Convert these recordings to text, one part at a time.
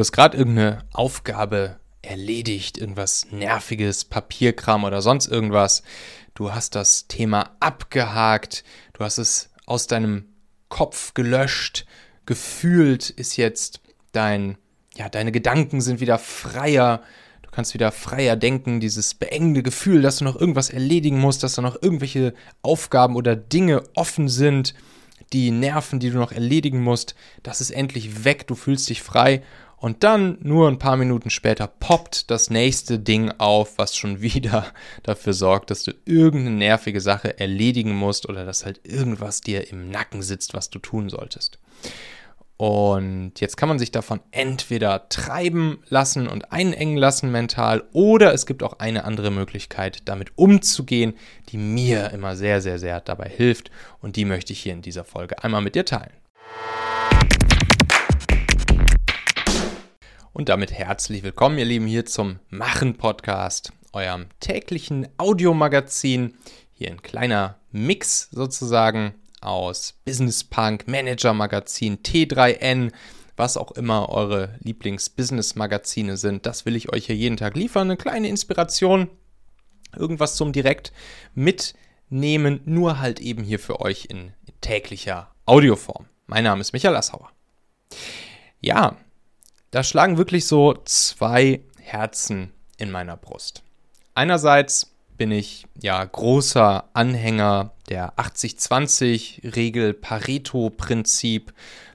Du hast gerade irgendeine Aufgabe erledigt, irgendwas Nerviges, Papierkram oder sonst irgendwas. Du hast das Thema abgehakt, du hast es aus deinem Kopf gelöscht, gefühlt ist jetzt dein, ja, deine Gedanken sind wieder freier, du kannst wieder freier denken, dieses beengende Gefühl, dass du noch irgendwas erledigen musst, dass da noch irgendwelche Aufgaben oder Dinge offen sind, die Nerven, die du noch erledigen musst, das ist endlich weg, du fühlst dich frei und dann nur ein paar Minuten später poppt das nächste Ding auf, was schon wieder dafür sorgt, dass du irgendeine nervige Sache erledigen musst oder dass halt irgendwas dir im Nacken sitzt, was du tun solltest. Und jetzt kann man sich davon entweder treiben lassen und einengen lassen mental oder es gibt auch eine andere Möglichkeit, damit umzugehen, die mir immer sehr, sehr, sehr dabei hilft und die möchte ich hier in dieser Folge einmal mit dir teilen. Und damit herzlich willkommen, ihr Lieben, hier zum Machen-Podcast, eurem täglichen Audiomagazin. Hier ein kleiner Mix sozusagen aus Business Punk, Manager Magazin, T3N, was auch immer eure Lieblings-Business-Magazine sind. Das will ich euch hier jeden Tag liefern. Eine kleine Inspiration, irgendwas zum direkt mitnehmen, nur halt eben hier für euch in täglicher Audioform. Mein Name ist Michael Assauer. Ja, da schlagen wirklich so zwei Herzen in meiner Brust. Einerseits bin ich ja großer Anhänger der 80-20-Regel, Pareto-Prinzip.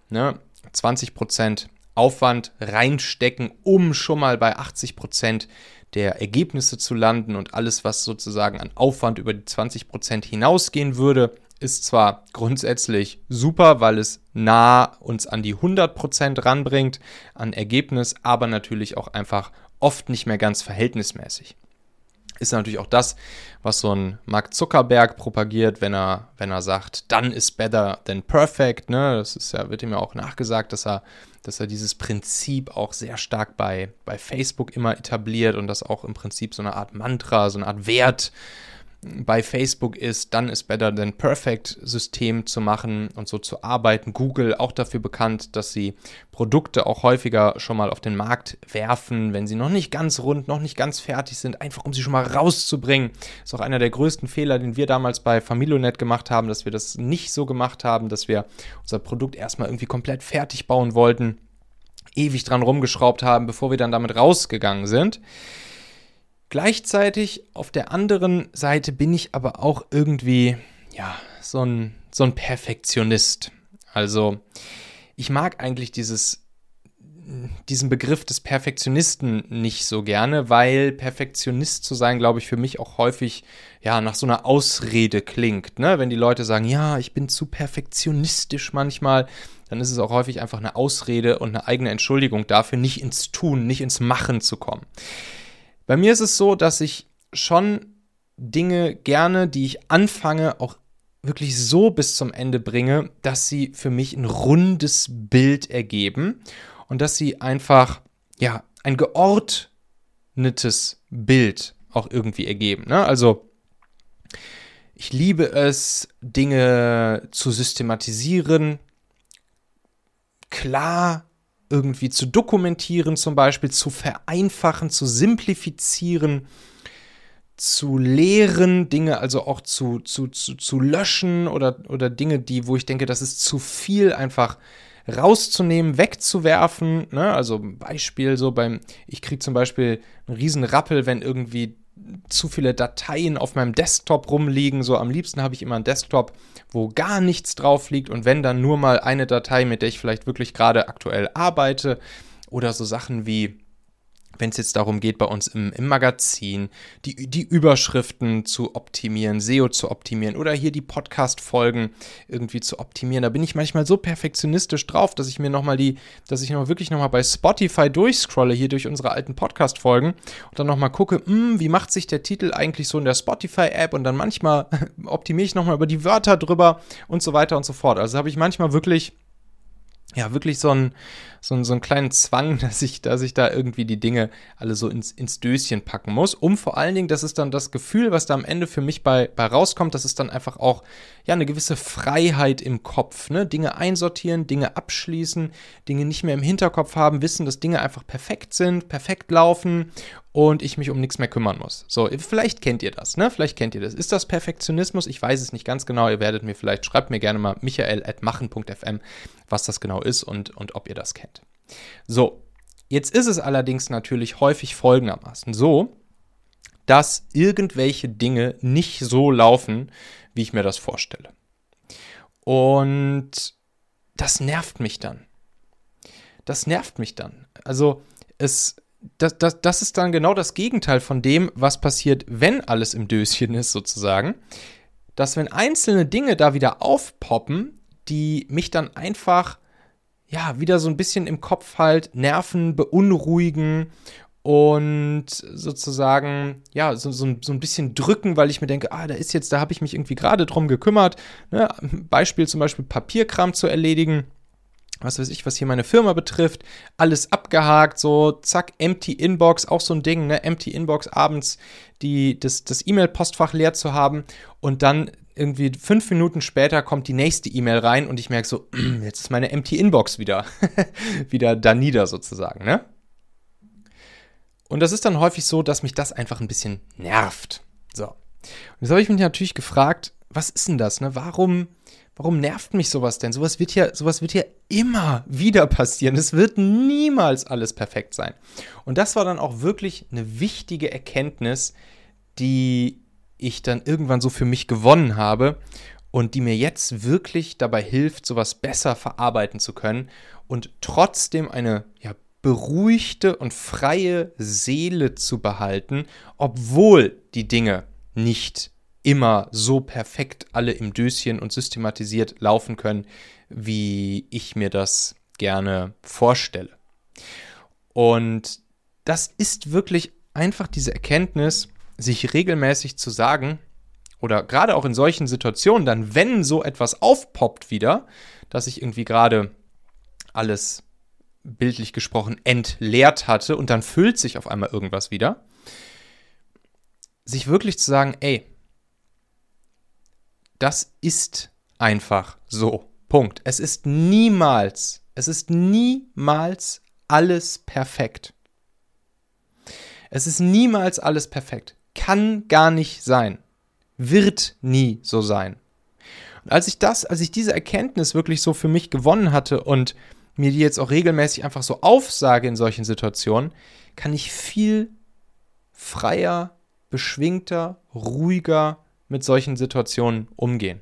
Ne? 20% Aufwand reinstecken, um schon mal bei 80% der Ergebnisse zu landen und alles, was sozusagen an Aufwand über die 20% hinausgehen würde, ist zwar grundsätzlich super, weil es nah uns an die 100% ranbringt an Ergebnis, aber natürlich auch einfach oft nicht mehr ganz verhältnismäßig. Ist natürlich auch das, was so ein Mark Zuckerberg propagiert, wenn er, wenn er sagt, done is better than perfect. Ne? Das ist ja, wird ihm ja auch nachgesagt, dass er, dass er dieses Prinzip auch sehr stark bei, bei Facebook immer etabliert und das auch im Prinzip so eine Art Mantra, so eine Art Wert bei Facebook ist, dann ist Better Than Perfect System zu machen und so zu arbeiten. Google auch dafür bekannt, dass sie Produkte auch häufiger schon mal auf den Markt werfen, wenn sie noch nicht ganz rund, noch nicht ganz fertig sind, einfach um sie schon mal rauszubringen. Ist auch einer der größten Fehler, den wir damals bei Familionet gemacht haben, dass wir das nicht so gemacht haben, dass wir unser Produkt erstmal irgendwie komplett fertig bauen wollten, ewig dran rumgeschraubt haben, bevor wir dann damit rausgegangen sind. Gleichzeitig auf der anderen Seite bin ich aber auch irgendwie, ja, so ein, so ein Perfektionist. Also, ich mag eigentlich dieses, diesen Begriff des Perfektionisten nicht so gerne, weil Perfektionist zu sein, glaube ich, für mich auch häufig ja nach so einer Ausrede klingt. Ne? Wenn die Leute sagen, ja, ich bin zu perfektionistisch manchmal, dann ist es auch häufig einfach eine Ausrede und eine eigene Entschuldigung dafür, nicht ins Tun, nicht ins Machen zu kommen. Bei mir ist es so, dass ich schon Dinge gerne, die ich anfange, auch wirklich so bis zum Ende bringe, dass sie für mich ein rundes Bild ergeben und dass sie einfach, ja, ein geordnetes Bild auch irgendwie ergeben. Ne? Also, ich liebe es, Dinge zu systematisieren, klar irgendwie zu dokumentieren, zum Beispiel zu vereinfachen, zu simplifizieren, zu lehren, Dinge also auch zu, zu, zu, zu löschen oder, oder Dinge, die, wo ich denke, das ist zu viel, einfach rauszunehmen, wegzuwerfen. Ne? Also Beispiel so beim, ich kriege zum Beispiel einen riesen Rappel, wenn irgendwie zu viele Dateien auf meinem Desktop rumliegen. So am liebsten habe ich immer einen Desktop, wo gar nichts drauf liegt und wenn dann nur mal eine Datei, mit der ich vielleicht wirklich gerade aktuell arbeite oder so Sachen wie wenn es jetzt darum geht, bei uns im, im Magazin die, die Überschriften zu optimieren, SEO zu optimieren oder hier die Podcast-Folgen irgendwie zu optimieren. Da bin ich manchmal so perfektionistisch drauf, dass ich mir nochmal die, dass ich noch wirklich nochmal bei Spotify durchscrolle, hier durch unsere alten Podcast-Folgen und dann nochmal gucke, mh, hm, wie macht sich der Titel eigentlich so in der Spotify-App und dann manchmal optimiere ich nochmal über die Wörter drüber und so weiter und so fort. Also habe ich manchmal wirklich ja, wirklich so ein, so, ein, so einen kleinen Zwang, dass ich, dass ich da irgendwie die Dinge alle so ins, ins Döschen packen muss. Um vor allen Dingen, das ist dann das Gefühl, was da am Ende für mich bei, bei rauskommt, das ist dann einfach auch ja eine gewisse Freiheit im Kopf. Ne? Dinge einsortieren, Dinge abschließen, Dinge nicht mehr im Hinterkopf haben, wissen, dass Dinge einfach perfekt sind, perfekt laufen und ich mich um nichts mehr kümmern muss. So, vielleicht kennt ihr das, ne? Vielleicht kennt ihr das. Ist das Perfektionismus? Ich weiß es nicht ganz genau. Ihr werdet mir vielleicht, schreibt mir gerne mal michael.machen.fm, was das genau ist und, und ob ihr das kennt. So, jetzt ist es allerdings natürlich häufig folgendermaßen so, dass irgendwelche Dinge nicht so laufen, wie ich mir das vorstelle. Und das nervt mich dann. Das nervt mich dann. Also es, das, das, das ist dann genau das Gegenteil von dem, was passiert, wenn alles im Döschen ist, sozusagen. Dass wenn einzelne Dinge da wieder aufpoppen, die mich dann einfach, ja, wieder so ein bisschen im Kopf halt nerven, beunruhigen und sozusagen, ja, so, so, so ein bisschen drücken, weil ich mir denke, ah, da ist jetzt, da habe ich mich irgendwie gerade drum gekümmert. Ne? Beispiel zum Beispiel Papierkram zu erledigen was weiß ich, was hier meine Firma betrifft, alles abgehakt, so zack, empty Inbox, auch so ein Ding, ne, empty Inbox abends die, das, das E-Mail-Postfach leer zu haben und dann irgendwie fünf Minuten später kommt die nächste E-Mail rein und ich merke so, jetzt ist meine empty Inbox wieder, wieder da nieder sozusagen, ne? Und das ist dann häufig so, dass mich das einfach ein bisschen nervt. So. Und jetzt habe ich mich natürlich gefragt, was ist denn das, ne? Warum, Warum nervt mich sowas denn? Sowas wird ja, sowas wird ja immer wieder passieren. Es wird niemals alles perfekt sein. Und das war dann auch wirklich eine wichtige Erkenntnis, die ich dann irgendwann so für mich gewonnen habe und die mir jetzt wirklich dabei hilft, sowas besser verarbeiten zu können und trotzdem eine ja, beruhigte und freie Seele zu behalten, obwohl die Dinge nicht immer so perfekt alle im Döschen und systematisiert laufen können, wie ich mir das gerne vorstelle. Und das ist wirklich einfach diese Erkenntnis, sich regelmäßig zu sagen, oder gerade auch in solchen Situationen, dann, wenn so etwas aufpoppt wieder, dass ich irgendwie gerade alles bildlich gesprochen entleert hatte und dann füllt sich auf einmal irgendwas wieder, sich wirklich zu sagen, ey, das ist einfach so. Punkt. Es ist niemals, es ist niemals alles perfekt. Es ist niemals alles perfekt. Kann gar nicht sein. Wird nie so sein. Und als ich das, als ich diese Erkenntnis wirklich so für mich gewonnen hatte und mir die jetzt auch regelmäßig einfach so aufsage in solchen Situationen, kann ich viel freier, beschwingter, ruhiger mit solchen Situationen umgehen.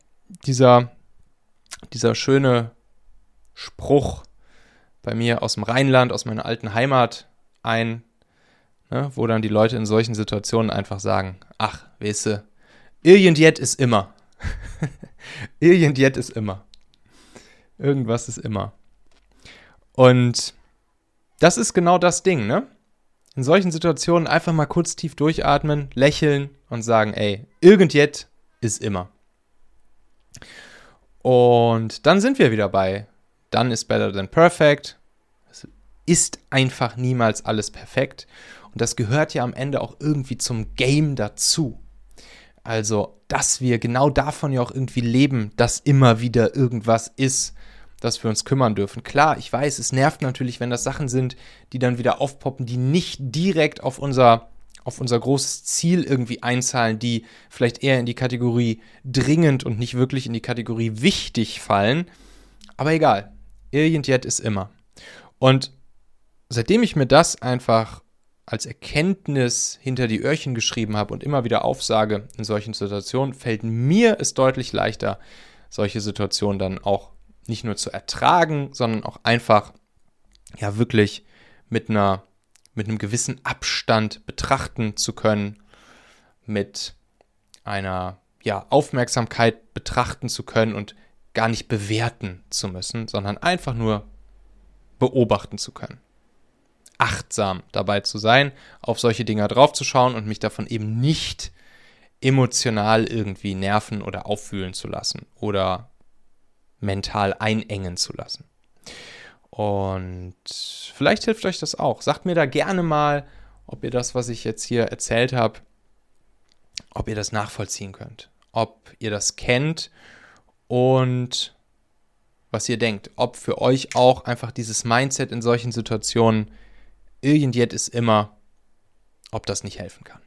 dieser, dieser schöne Spruch bei mir aus dem Rheinland, aus meiner alten Heimat ein, ne, wo dann die Leute in solchen Situationen einfach sagen, ach, weißt du, irgendjet ist immer. irgendjet ist immer. Irgendwas ist immer. Und das ist genau das Ding, ne? In solchen Situationen einfach mal kurz tief durchatmen, lächeln und sagen, ey, irgendjet ist immer. Und dann sind wir wieder bei Done is better than perfect. Es ist einfach niemals alles perfekt. Und das gehört ja am Ende auch irgendwie zum Game dazu. Also, dass wir genau davon ja auch irgendwie leben, dass immer wieder irgendwas ist, dass wir uns kümmern dürfen. Klar, ich weiß, es nervt natürlich, wenn das Sachen sind, die dann wieder aufpoppen, die nicht direkt auf unser, auf unser großes Ziel irgendwie einzahlen, die vielleicht eher in die Kategorie dringend und nicht wirklich in die Kategorie wichtig fallen. Aber egal, irgendjet ist immer. Und seitdem ich mir das einfach als Erkenntnis hinter die Öhrchen geschrieben habe und immer wieder aufsage in solchen Situationen, fällt mir es deutlich leichter, solche Situationen dann auch nicht nur zu ertragen, sondern auch einfach ja wirklich mit einer mit einem gewissen Abstand betrachten zu können, mit einer ja, Aufmerksamkeit betrachten zu können und gar nicht bewerten zu müssen, sondern einfach nur beobachten zu können. Achtsam dabei zu sein, auf solche Dinge draufzuschauen und mich davon eben nicht emotional irgendwie nerven oder auffühlen zu lassen oder mental einengen zu lassen. Und vielleicht hilft euch das auch. Sagt mir da gerne mal, ob ihr das, was ich jetzt hier erzählt habe, ob ihr das nachvollziehen könnt, ob ihr das kennt und was ihr denkt, ob für euch auch einfach dieses Mindset in solchen Situationen irgendjet ist immer, ob das nicht helfen kann.